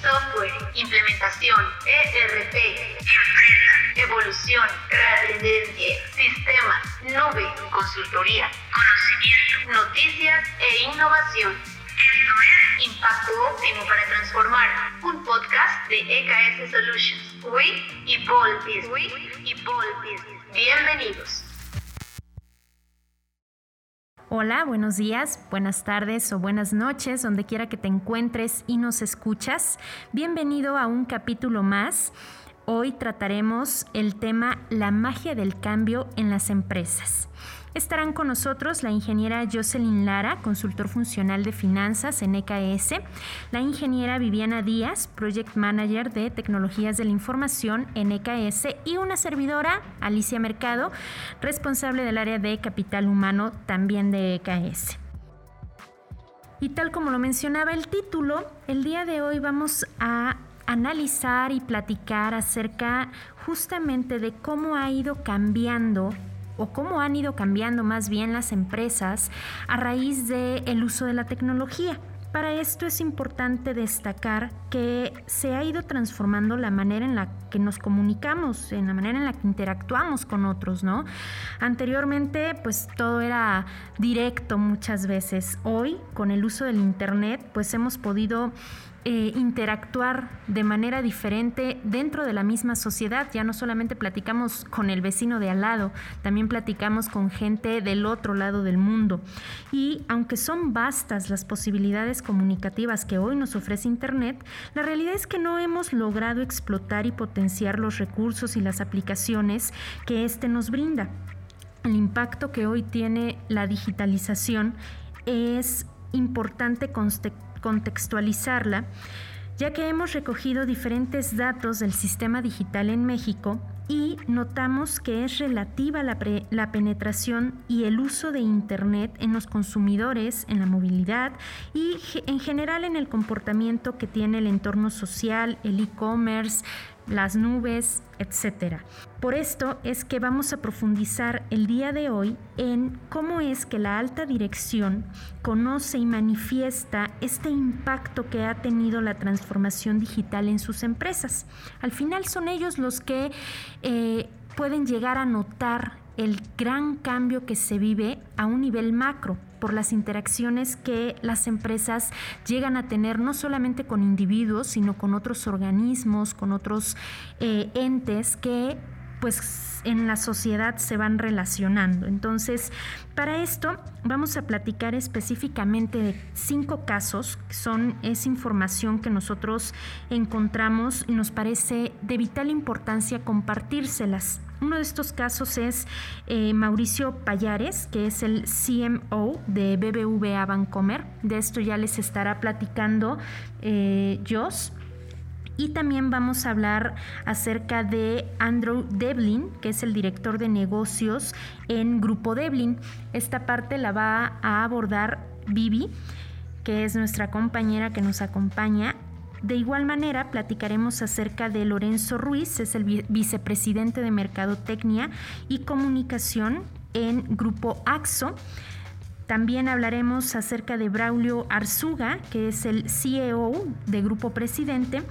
software, implementación, ERP, empresa, evolución, trascendencia, sistemas, nube, consultoría, conocimiento, noticias e innovación. Esto es Impacto Óptimo para Transformar, un podcast de EKS Solutions. We Evolve Business. We Evolve Business. Bienvenidos. Hola, buenos días, buenas tardes o buenas noches, donde quiera que te encuentres y nos escuchas. Bienvenido a un capítulo más. Hoy trataremos el tema La magia del cambio en las empresas. Estarán con nosotros la ingeniera Jocelyn Lara, consultor funcional de finanzas en EKS, la ingeniera Viviana Díaz, project manager de tecnologías de la información en EKS y una servidora, Alicia Mercado, responsable del área de capital humano también de EKS. Y tal como lo mencionaba el título, el día de hoy vamos a analizar y platicar acerca justamente de cómo ha ido cambiando o cómo han ido cambiando más bien las empresas a raíz del uso de la tecnología. Para esto es importante destacar que se ha ido transformando la manera en la que nos comunicamos, en la manera en la que interactuamos con otros, ¿no? Anteriormente, pues todo era directo muchas veces. Hoy, con el uso del Internet, pues hemos podido eh, interactuar de manera diferente dentro de la misma sociedad. Ya no solamente platicamos con el vecino de al lado, también platicamos con gente del otro lado del mundo. Y aunque son vastas las posibilidades comunicativas que hoy nos ofrece Internet, la realidad es que no hemos logrado explotar y potenciar los recursos y las aplicaciones que éste nos brinda. El impacto que hoy tiene la digitalización es importante contextualizarla, ya que hemos recogido diferentes datos del sistema digital en México y notamos que es relativa la, la, penetración y el uso de Internet en los consumidores, en la movilidad y en general en el comportamiento que tiene el entorno social, el e-commerce, las nubes, etc. Por esto es que vamos a profundizar el día de hoy en cómo es que la alta dirección conoce y manifiesta este impacto que ha tenido la transformación digital en sus empresas. Al final son ellos los que eh, pueden llegar a notar el gran cambio que se vive a un nivel macro por las interacciones que las empresas llegan a tener no solamente con individuos, sino con otros organismos, con otros eh, entes que pues en la sociedad se van relacionando. Entonces, para esto vamos a platicar específicamente de cinco casos, son es información que nosotros encontramos y nos parece de vital importancia compartírselas. Uno de estos casos es eh, Mauricio Payares, que es el CMO de BBVA Bancomer. De esto ya les estará platicando eh, Jos. Y también vamos a hablar acerca de Andrew Devlin, que es el director de negocios en Grupo Devlin. Esta parte la va a abordar Vivi, que es nuestra compañera que nos acompaña. De igual manera, platicaremos acerca de Lorenzo Ruiz, es el vicepresidente de Mercadotecnia y Comunicación en Grupo AXO. También hablaremos acerca de Braulio Arzuga, que es el CEO de Grupo Presidente.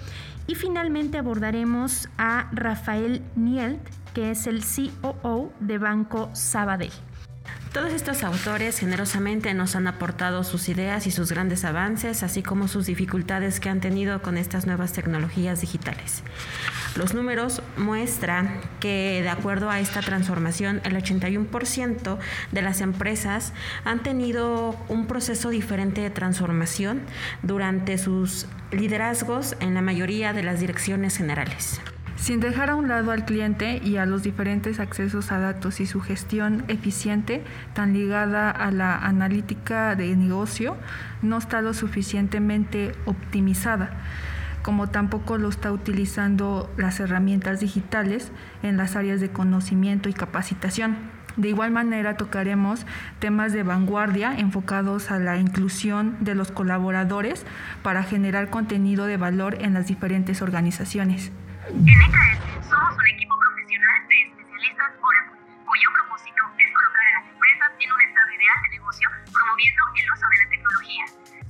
Y finalmente abordaremos a Rafael Nielt, que es el COO de Banco Sabadell. Todos estos autores generosamente nos han aportado sus ideas y sus grandes avances, así como sus dificultades que han tenido con estas nuevas tecnologías digitales. Los números muestran que de acuerdo a esta transformación, el 81% de las empresas han tenido un proceso diferente de transformación durante sus liderazgos en la mayoría de las direcciones generales. Sin dejar a un lado al cliente y a los diferentes accesos a datos y su gestión eficiente, tan ligada a la analítica de negocio, no está lo suficientemente optimizada, como tampoco lo está utilizando las herramientas digitales en las áreas de conocimiento y capacitación. De igual manera tocaremos temas de vanguardia enfocados a la inclusión de los colaboradores para generar contenido de valor en las diferentes organizaciones. En EKS somos un equipo profesional de especialistas Oracle, cuyo propósito es colocar a las empresas en un estado ideal de negocio, promoviendo el uso de la tecnología.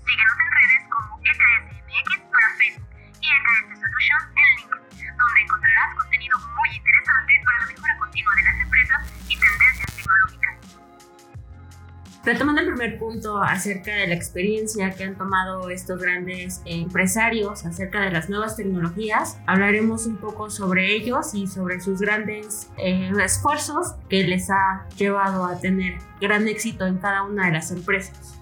Síguenos en redes como EKSMX para Facebook, KS Solutions en LinkedIn, donde encontrarás contenido muy interesante para la mejora continua de las empresas y tendencias tecnológicas. Retomando el primer punto acerca de la experiencia que han tomado estos grandes empresarios acerca de las nuevas tecnologías, hablaremos un poco sobre ellos y sobre sus grandes eh, esfuerzos que les ha llevado a tener gran éxito en cada una de las empresas.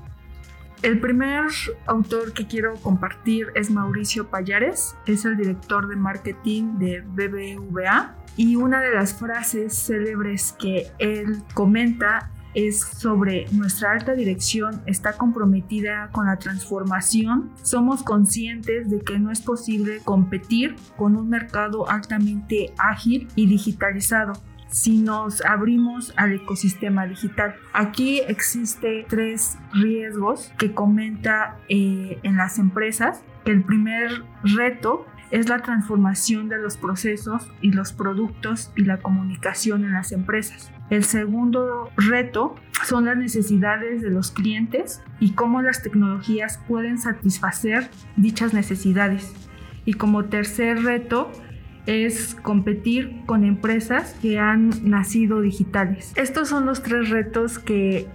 El primer autor que quiero compartir es Mauricio Payares, es el director de marketing de BBVA y una de las frases célebres que él comenta es sobre nuestra alta dirección está comprometida con la transformación. Somos conscientes de que no es posible competir con un mercado altamente ágil y digitalizado si nos abrimos al ecosistema digital. Aquí existe tres riesgos que comenta eh, en las empresas. El primer reto es la transformación de los procesos y los productos y la comunicación en las empresas. El segundo reto son las necesidades de los clientes y cómo las tecnologías pueden satisfacer dichas necesidades. Y como tercer reto es competir con empresas que han nacido digitales. Estos son los tres retos que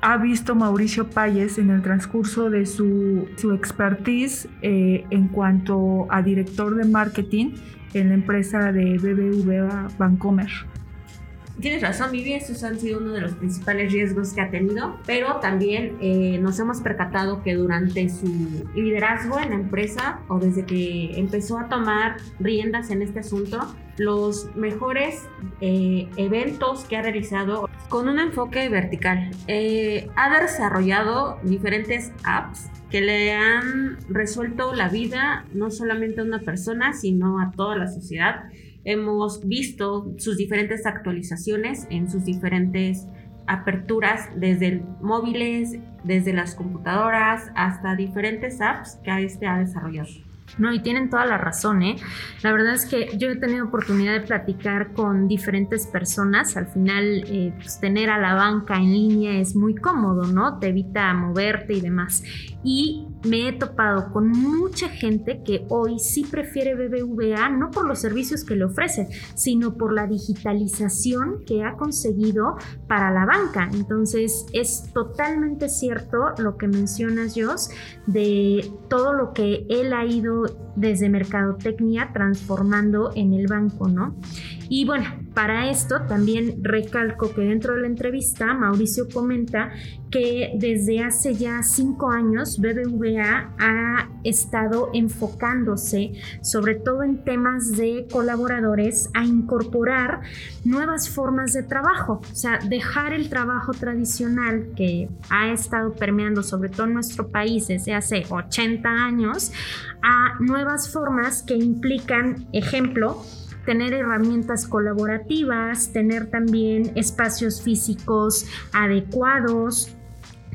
ha visto Mauricio Payes en el transcurso de su, su expertise eh, en cuanto a director de marketing en la empresa de BBVA Bancomer. Tienes razón, Vivi, esos han sido uno de los principales riesgos que ha tenido, pero también eh, nos hemos percatado que durante su liderazgo en la empresa o desde que empezó a tomar riendas en este asunto, los mejores eh, eventos que ha realizado con un enfoque vertical. Eh, ha desarrollado diferentes apps que le han resuelto la vida no solamente a una persona, sino a toda la sociedad hemos visto sus diferentes actualizaciones en sus diferentes aperturas desde móviles, desde las computadoras hasta diferentes apps que este ha desarrollado. No, y tienen toda la razón, ¿eh? La verdad es que yo he tenido oportunidad de platicar con diferentes personas. Al final, eh, pues, tener a la banca en línea es muy cómodo, ¿no? Te evita moverte y demás. Y me he topado con mucha gente que hoy sí prefiere BBVA, no por los servicios que le ofrece, sino por la digitalización que ha conseguido para la banca. Entonces, es totalmente cierto lo que mencionas, Jos, de todo lo que él ha ido desde Mercadotecnia transformando en el banco, ¿no? Y bueno, para esto también recalco que dentro de la entrevista Mauricio comenta que desde hace ya cinco años BBVA ha estado enfocándose sobre todo en temas de colaboradores a incorporar nuevas formas de trabajo, o sea, dejar el trabajo tradicional que ha estado permeando sobre todo en nuestro país desde hace 80 años a nuevas formas que implican, ejemplo, tener herramientas colaborativas, tener también espacios físicos adecuados,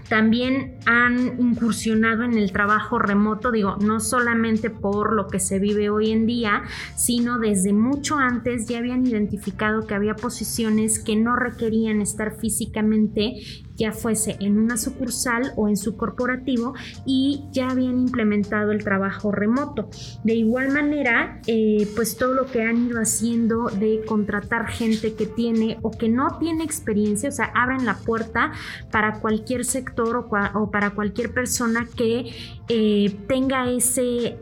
también han incursionado en el trabajo remoto, digo, no solamente por lo que se vive hoy en día, sino desde mucho antes ya habían identificado que había posiciones que no requerían estar físicamente ya fuese en una sucursal o en su corporativo y ya habían implementado el trabajo remoto. De igual manera, eh, pues todo lo que han ido haciendo de contratar gente que tiene o que no tiene experiencia, o sea, abren la puerta para cualquier sector o, para cualquier persona que eh, tenga ese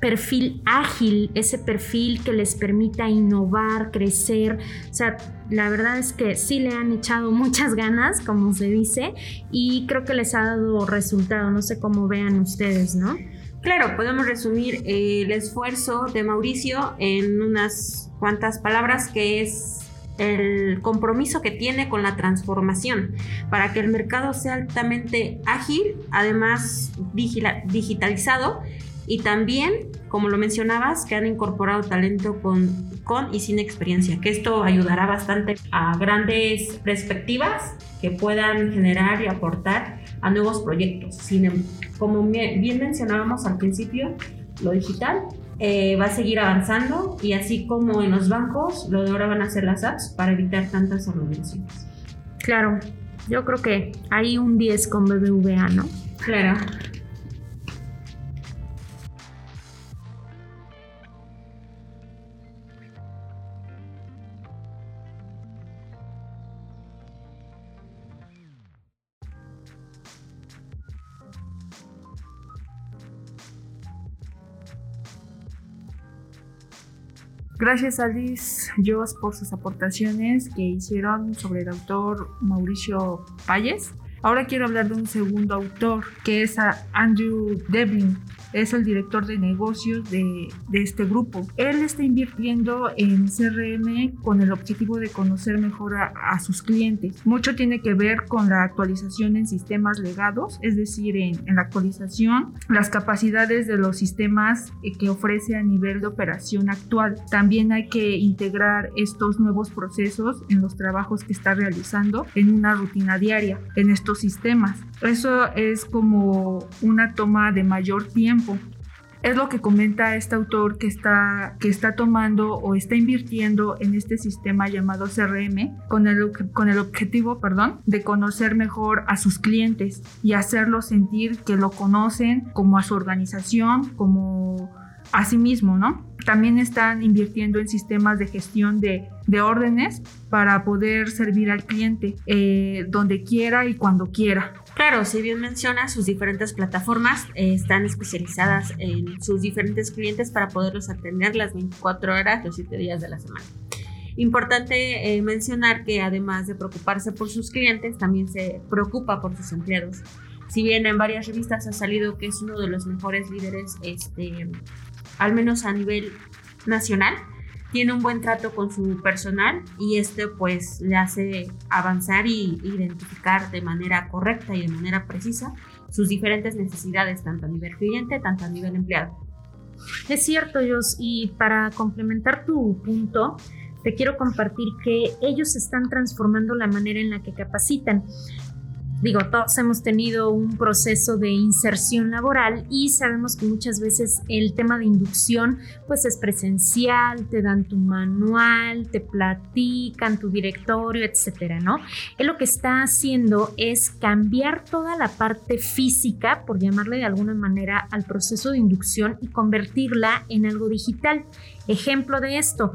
perfil ágil, ese perfil que les permita innovar, crecer. O sea, la verdad es que sí le han echado muchas ganas, como se dice, y creo que les ha dado resultado. No sé cómo vean ustedes, ¿no? Claro, podemos resumir el esfuerzo de Mauricio en unas cuantas palabras que es el compromiso que tiene con la transformación para que el mercado sea altamente ágil, además digitalizado y también, como lo mencionabas, que han incorporado talento con, con y sin experiencia, que esto ayudará bastante a grandes perspectivas que puedan generar y aportar a nuevos proyectos. Sin, em, como bien mencionábamos al principio, lo digital eh, va a seguir avanzando y así como en los bancos, lo de ahora van a ser las apps para evitar tantas organizaciones. Claro, yo creo que hay un 10 con BBVA, ¿no? Claro. Gracias a Liz Jos por sus aportaciones que hicieron sobre el autor Mauricio Payes. Ahora quiero hablar de un segundo autor que es Andrew Devlin es el director de negocios de, este grupo. Él está invirtiendo en CRM con el objetivo de conocer mejor a, sus clientes. Mucho tiene que ver con la actualización en sistemas legados, es decir, en, la actualización, las capacidades de los sistemas que ofrece a nivel de operación actual. También hay que integrar estos nuevos procesos en los trabajos que está realizando en una rutina diaria en estos sistemas. Eso es como una toma de mayor tiempo. Es lo que comenta este autor que está, que está tomando o está invirtiendo en este sistema llamado CRM con el, con el objetivo perdón, de conocer mejor a sus clientes y hacerlos sentir que lo conocen como a su organización, como a sí mismo, ¿no? También están invirtiendo en sistemas de gestión de, de órdenes para poder servir al cliente eh, donde quiera y cuando quiera. Claro, si bien menciona, sus diferentes plataformas eh, están especializadas en sus diferentes clientes para poderlos atender las 24 horas, los 7 días de la semana. Importante eh, mencionar que además de preocuparse por sus clientes, también se preocupa por sus empleados. Si bien en varias revistas ha salido que es uno de los mejores líderes este, al menos a nivel nacional, tiene un buen trato con su personal y este pues le hace avanzar y identificar de manera correcta y de manera precisa sus diferentes necesidades, tanto a nivel cliente, tanto a nivel empleado. Es cierto, Jos, y para complementar tu punto, te quiero compartir que ellos están transformando la manera en la que capacitan digo, todos hemos tenido un proceso de inserción laboral y sabemos que muchas veces el tema de inducción pues es presencial, te dan tu manual, te platican tu directorio, etcétera, ¿no? Él lo que está haciendo es cambiar toda la parte física, por llamarle de alguna manera, al proceso de inducción y convertirla en algo digital. Ejemplo de esto,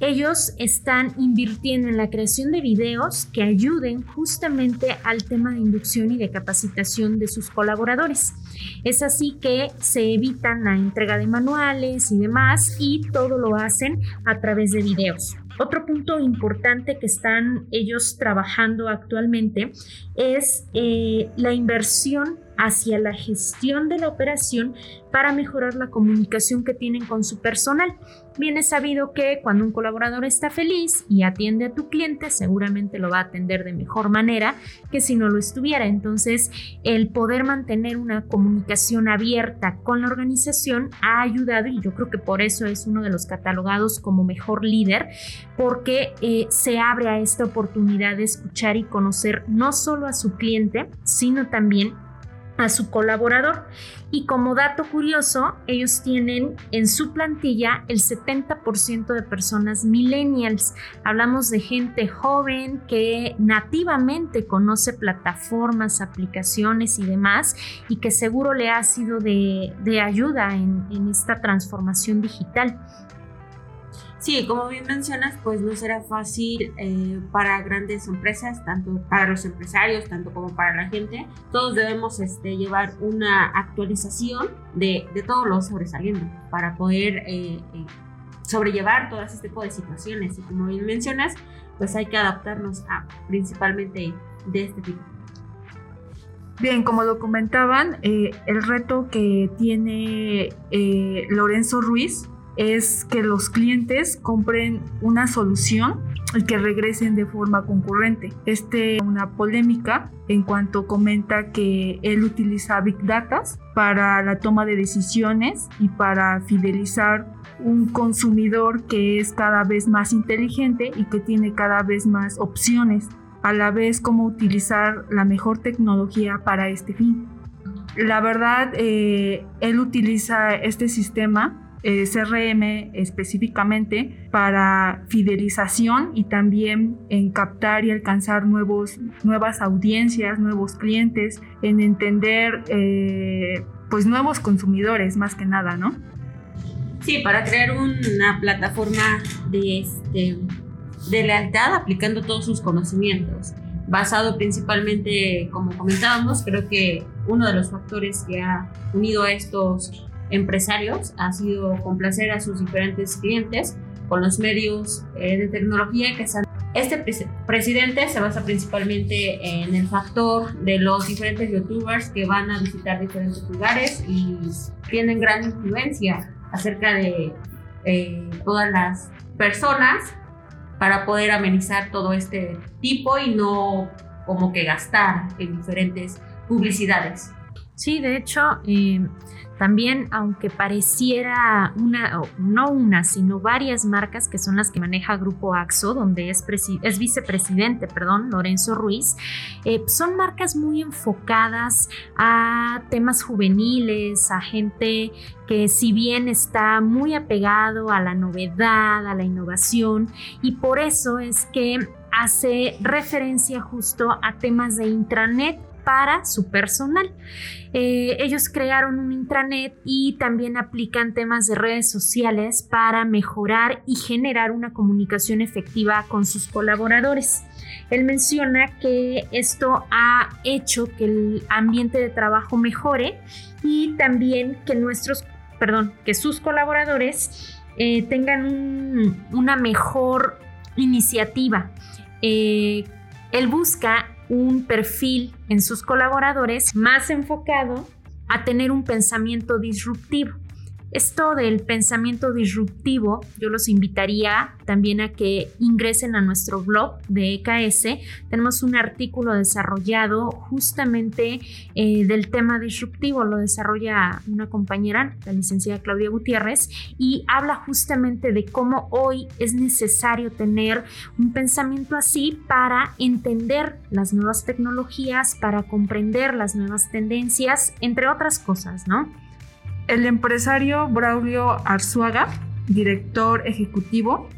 ellos están invirtiendo en la creación de videos que ayuden justamente al tema de inducción y de capacitación de sus colaboradores. Es así que se evitan la entrega de manuales y demás y todo lo hacen a través de videos. Otro punto importante que están ellos trabajando actualmente es eh, la inversión hacia la gestión de la operación para mejorar la comunicación que tienen con su personal. Bien es sabido que cuando un colaborador está feliz y atiende a tu cliente, seguramente lo va a atender de mejor manera que si no lo estuviera. Entonces, el poder mantener una comunicación abierta con la organización ha ayudado y yo creo que por eso es uno de los catalogados como mejor líder, porque eh, se abre a esta oportunidad de escuchar y conocer no solo a su cliente, sino también a su colaborador. Y como dato curioso, ellos tienen en su plantilla el 70% de personas millennials. Hablamos de gente joven que nativamente conoce plataformas, aplicaciones y demás y que seguro le ha sido de, ayuda en, en esta transformación digital. Sí, como bien mencionas, pues no será fácil eh, para grandes empresas, tanto para los empresarios, tanto como para la gente. Todos debemos este, llevar una actualización de, de todo lo sobresaliendo para poder eh, eh, sobrellevar todo este tipo de situaciones. Y como bien mencionas, pues hay que adaptarnos a principalmente de este tipo. Bien, como lo comentaban, el reto que tiene Lorenzo Ruiz es que los clientes compren una solución y que regresen de forma concurrente. Este una polémica en cuanto comenta que él utiliza Big Data para la toma de decisiones y para fidelizar un consumidor que es cada vez más inteligente y que tiene cada vez más opciones, a la vez cómo utilizar la mejor tecnología para este fin. La verdad, eh, él utiliza este sistema eh, CRM específicamente para fidelización y también en captar y alcanzar nuevos, nuevas audiencias, nuevos clientes, en entender eh, pues nuevos consumidores más que nada, ¿no? Sí, para crear una plataforma de, este, de lealtad aplicando todos sus conocimientos, basado principalmente, como comentábamos, creo que uno de los factores que ha unido a estos empresarios ha sido complacer a sus diferentes clientes con los medios eh, de tecnología que están. Este presidente se basa principalmente en el factor de los diferentes youtubers que van a visitar diferentes lugares y tienen gran influencia acerca de eh, todas las personas para poder amenizar todo este tipo y no como que gastar en diferentes publicidades. Sí, de hecho, eh, también, aunque pareciera una, no una, sino varias marcas que son las que maneja Grupo AXO, donde es, es vicepresidente, perdón, Lorenzo Ruiz, eh, son marcas muy enfocadas a temas juveniles, a gente que si bien está muy apegado a la novedad, a la innovación, y por eso es que hace referencia justo a temas de intranet para su personal. Eh, ellos crearon un intranet y también aplican temas de redes sociales para mejorar y generar una comunicación efectiva con sus colaboradores. Él menciona que esto ha hecho que el ambiente de trabajo mejore y también que nuestros, perdón, que sus colaboradores eh, tengan una mejor iniciativa. Eh, él busca un perfil en sus colaboradores más enfocado a tener un pensamiento disruptivo. Esto del pensamiento disruptivo, yo los invitaría también a que ingresen a nuestro blog de EKS. Tenemos un artículo desarrollado justamente eh, del tema disruptivo, lo desarrolla una compañera, la licenciada Claudia Gutiérrez, y habla justamente de cómo hoy es necesario tener un pensamiento así para entender las nuevas tecnologías, para comprender las nuevas tendencias, entre otras cosas, ¿no? El empresario Braulio Arzuaga, director ejecutivo,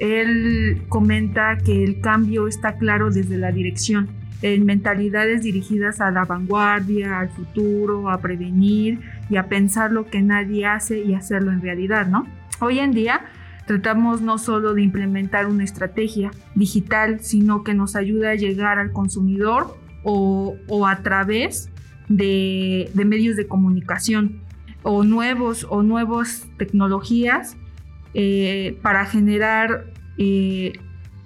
él comenta que el cambio está claro desde la dirección, en mentalidades dirigidas a la vanguardia, al futuro, a prevenir y a pensar lo que nadie hace y hacerlo en realidad, ¿no? Hoy en día tratamos no solo de implementar una estrategia digital, sino que nos ayuda a llegar al consumidor o, a través de medios de comunicación o nuevos o nuevas tecnologías eh, para generar eh,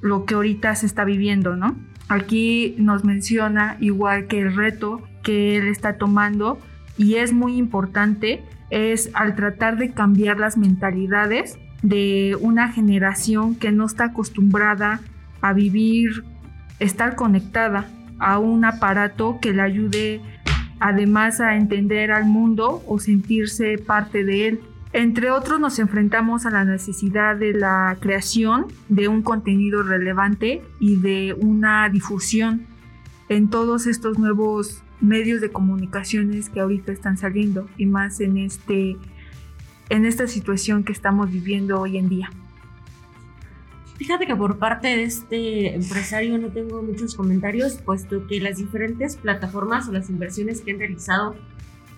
lo que ahorita se está viviendo, ¿no? Aquí nos menciona igual que el reto que él está tomando y es muy importante es al tratar de cambiar las mentalidades de una generación que no está acostumbrada a vivir, estar conectada a un aparato que le ayude además a entender al mundo o sentirse parte de él. Entre otros nos enfrentamos a la necesidad de la creación de un contenido relevante y de una difusión en todos estos nuevos medios de comunicaciones que ahorita están saliendo y más en este en esta situación que estamos viviendo hoy en día. Fíjate que por parte de este empresario no tengo muchos comentarios, puesto que las diferentes plataformas o las inversiones que han realizado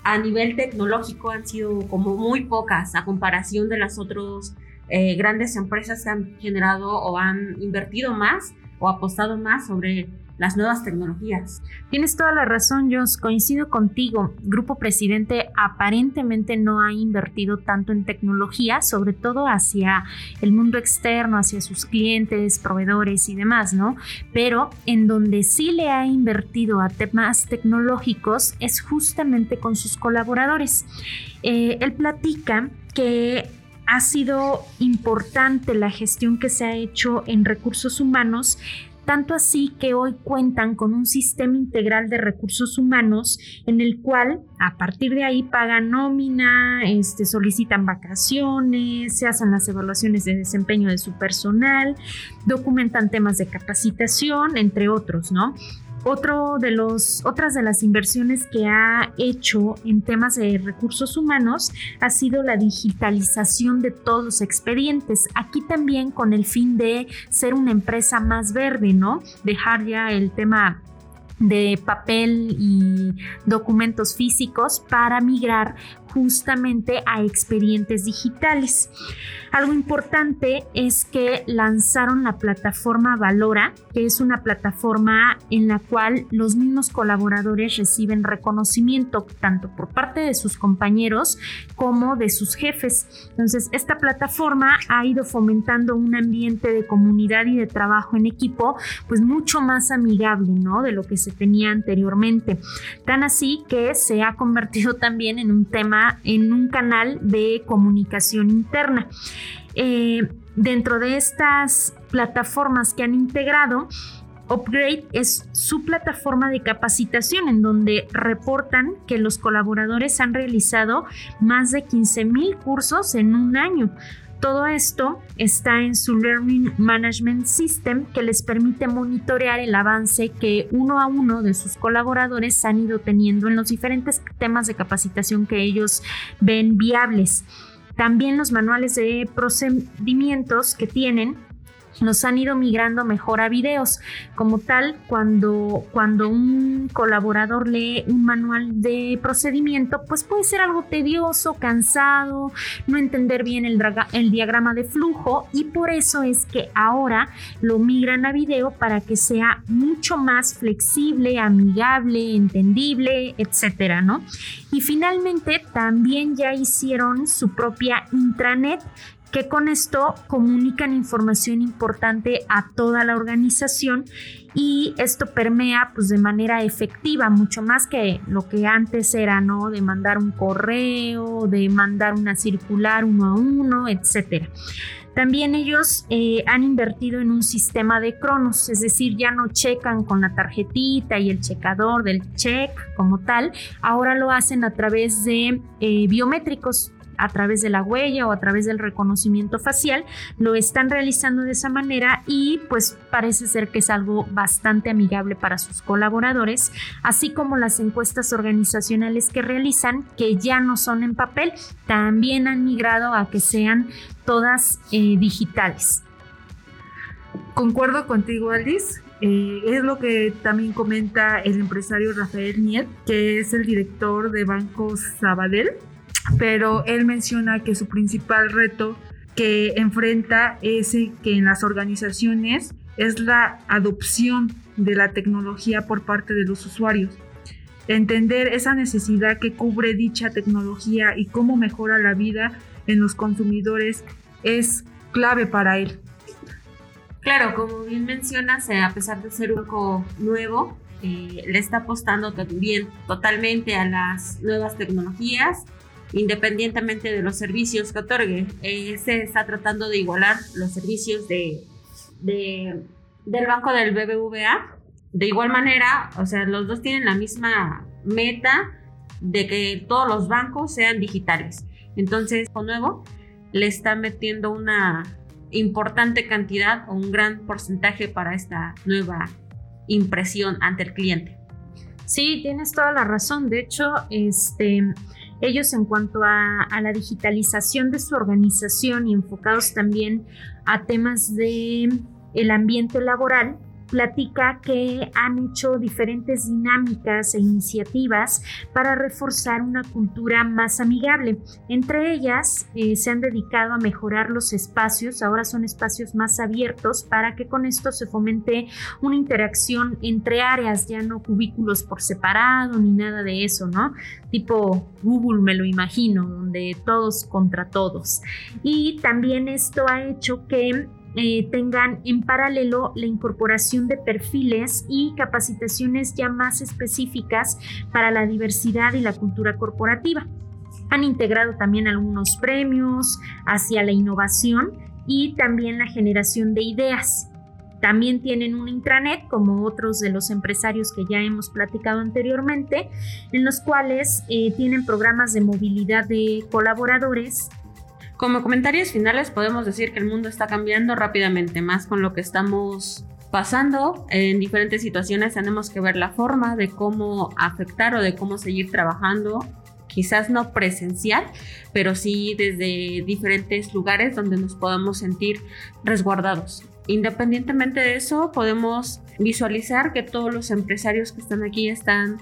a nivel tecnológico han sido como muy pocas a comparación de las otras eh, grandes empresas que han generado o han invertido más o apostado más sobre las nuevas tecnologías. Tienes toda la razón, Jos, coincido contigo. Grupo Presidente aparentemente no ha invertido tanto en tecnología, sobre todo hacia el mundo externo, hacia sus clientes, proveedores y demás, ¿no? Pero en donde sí le ha invertido a temas tecnológicos es justamente con sus colaboradores. Eh, él platica que ha sido importante la gestión que se ha hecho en recursos humanos tanto así que hoy cuentan con un sistema integral de recursos humanos en el cual a partir de ahí pagan nómina, este, solicitan vacaciones, se hacen las evaluaciones de desempeño de su personal, documentan temas de capacitación, entre otros, ¿no? Otro de otras de las inversiones que ha hecho en temas de recursos humanos ha sido la digitalización de todos los expedientes. Aquí también con el fin de ser una empresa más verde, ¿no? Dejar ya el tema de papel y documentos físicos para migrar justamente a expedientes digitales. Algo importante es que lanzaron la plataforma Valora, que es una plataforma en la cual los mismos colaboradores reciben reconocimiento tanto por parte de sus compañeros como de sus jefes. Entonces, esta plataforma ha ido fomentando un ambiente de comunidad y de trabajo en equipo, pues mucho más amigable, ¿no? De lo que se tenía anteriormente. Tan así que se ha convertido también en un tema, en un canal de comunicación interna. Eh, dentro de estas plataformas que han integrado, Upgrade es su plataforma de capacitación en donde reportan que los colaboradores han realizado más de 15 mil cursos en un año. Todo esto está en su Learning Management System que les permite monitorear el avance que uno a uno de sus colaboradores han ido teniendo en los diferentes temas de capacitación que ellos ven viables. También los manuales de procedimientos que tienen nos han ido migrando mejor a videos. Como tal, cuando, cuando un colaborador lee un manual de procedimiento, pues puede ser algo tedioso, cansado, no entender bien el, el diagrama de flujo y por eso es que ahora lo migran a video para que sea mucho más flexible, amigable, entendible, etcétera, ¿no? Y finalmente también ya hicieron su propia intranet que con esto comunican información importante a toda la organización y esto permea pues de manera efectiva mucho más que lo que antes era no de mandar un correo de mandar una circular uno a uno etcétera. También ellos eh, han invertido en un sistema de cronos, es decir, ya no checan con la tarjetita y el checador del check como tal, ahora lo hacen a través de eh, biométricos, a través de la huella o a través del reconocimiento facial, lo están realizando de esa manera y pues parece ser que es algo bastante amigable para sus colaboradores, así como las encuestas organizacionales que realizan, que ya no son en papel, también han migrado a que sean todas eh, digitales. Concuerdo contigo, Alice. Eh, es lo que también comenta el empresario Rafael Niet, que es el director de Banco Sabadell pero él menciona que su principal reto que enfrenta es que en las organizaciones es la adopción de la tecnología por parte de los usuarios. Entender esa necesidad que cubre dicha tecnología y cómo mejora la vida en los consumidores es clave para él. Claro, como bien mencionas, eh, a pesar de ser un poco nuevo, eh, le está apostando también totalmente a las nuevas tecnologías independientemente de los servicios que otorgue. Eh, se está tratando de igualar los servicios de, del banco del BBVA. De igual manera, o sea, los dos tienen la misma meta de que todos los bancos sean digitales. Entonces, con nuevo, le está metiendo una importante cantidad o un gran porcentaje para esta nueva impresión ante el cliente. Sí, tienes toda la razón. De hecho, este, ellos en cuanto a, la digitalización de su organización y enfocados también a temas de el ambiente laboral, platica que han hecho diferentes dinámicas e iniciativas para reforzar una cultura más amigable. Entre ellas, eh, se han dedicado a mejorar los espacios, ahora son espacios más abiertos para que con esto se fomente una interacción entre áreas, ya no cubículos por separado ni nada de eso, ¿no? Tipo Google me lo imagino, donde todos contra todos. Y también esto ha hecho que eh, tengan en paralelo la incorporación de perfiles y capacitaciones ya más específicas para la diversidad y la cultura corporativa. Han integrado también algunos premios hacia la innovación y también la generación de ideas. También tienen un intranet, como otros de los empresarios que ya hemos platicado anteriormente, en los cuales eh, tienen programas de movilidad de colaboradores como comentarios finales podemos decir que el mundo está cambiando rápidamente, más con lo que estamos pasando en diferentes situaciones tenemos que ver la forma de cómo afectar o de cómo seguir trabajando, quizás no presencial, pero sí desde diferentes lugares donde nos podamos sentir resguardados. Independientemente de eso, podemos visualizar que todos los empresarios que están aquí están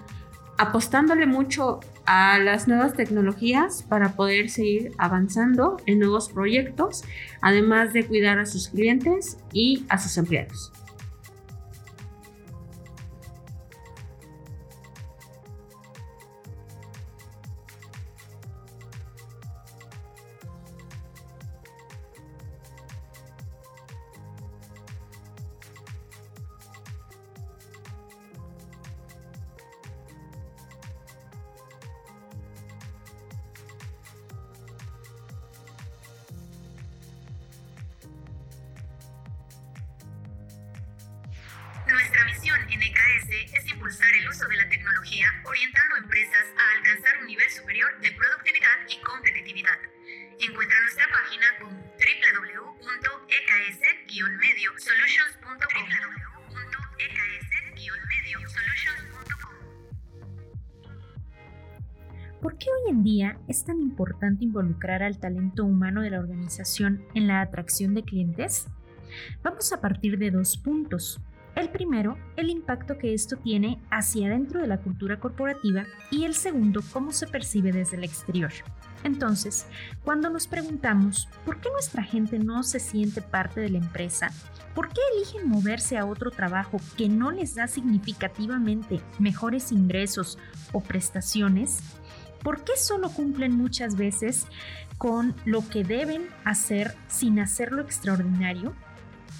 apostándole mucho a las nuevas tecnologías para poder seguir avanzando en nuevos proyectos, además de cuidar a sus clientes y a sus empleados. Nuestra misión en EKS es impulsar el uso de la tecnología orientando empresas a alcanzar un nivel superior de productividad y competitividad. Encuentra nuestra página con www.eks-mediosolutions.com ¿Por qué hoy en día es tan importante involucrar al talento humano de la organización en la atracción de clientes? Vamos a partir de dos puntos. El primero, el impacto que esto tiene hacia dentro de la cultura corporativa y el segundo, cómo se percibe desde el exterior. Entonces, cuando nos preguntamos por qué nuestra gente no se siente parte de la empresa, por qué eligen moverse a otro trabajo que no les da significativamente mejores ingresos o prestaciones, por qué solo cumplen muchas veces con lo que deben hacer sin hacerlo extraordinario,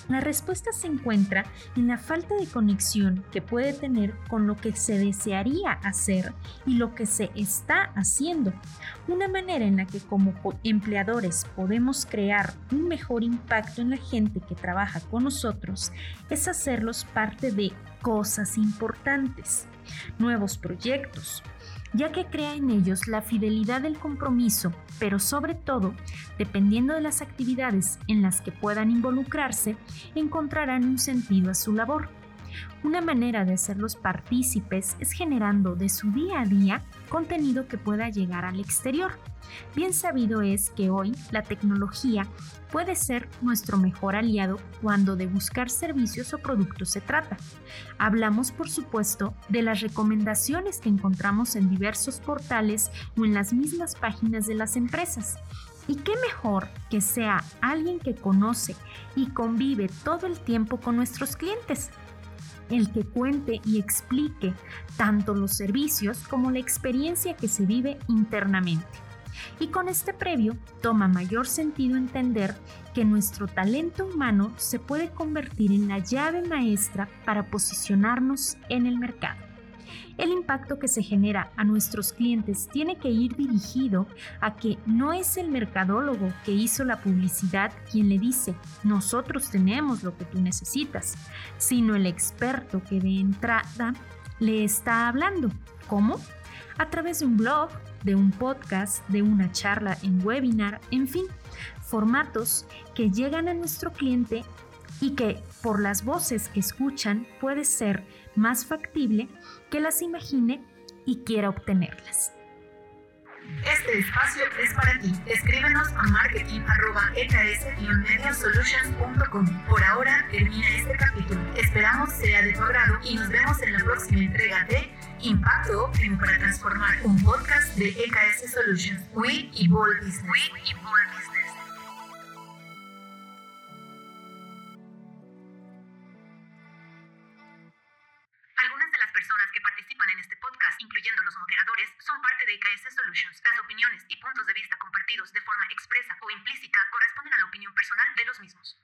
la respuesta se encuentra en la falta de conexión que puede tener con lo que se desearía hacer y lo que se está haciendo. Una manera en la que como empleadores podemos crear un mejor impacto en la gente que trabaja con nosotros es hacerlos parte de cosas importantes, nuevos proyectos, ya que crea en ellos la fidelidad del compromiso, pero sobre todo, dependiendo de las actividades en las que puedan involucrarse, encontrarán un sentido a su labor. Una manera de hacerlos partícipes es generando de su día a día contenido que pueda llegar al exterior. Bien sabido es que hoy la tecnología puede ser nuestro mejor aliado cuando de buscar servicios o productos se trata. Hablamos, por supuesto, de las recomendaciones que encontramos en diversos portales o en las mismas páginas de las empresas. Y qué mejor que sea alguien que conoce y convive todo el tiempo con nuestros clientes el que cuente y explique tanto los servicios como la experiencia que se vive internamente. Y con este previo toma mayor sentido entender que nuestro talento humano se puede convertir en la llave maestra para posicionarnos en el mercado. El impacto que se genera a nuestros clientes tiene que ir dirigido a que no es el mercadólogo que hizo la publicidad quien le dice, nosotros tenemos lo que tú necesitas, sino el experto que de entrada le está hablando. ¿Cómo? A través de un blog, de un podcast, de una charla en webinar, en fin, formatos que llegan a nuestro cliente y que por las voces que escuchan puede ser más factible que las imagine y quiera obtenerlas. Este espacio es para ti. Escríbenos a marketing.eks-mediosolutions.com. Por ahora termina este capítulo. Esperamos sea de tu agrado y nos vemos en la próxima entrega de Impacto Óptimo para Transformar, un podcast de EKS Solutions. We Evolve Business. We Evolve Business. Solutions. Las opiniones y puntos de vista compartidos de forma expresa o implícita corresponden a la opinión personal de los mismos.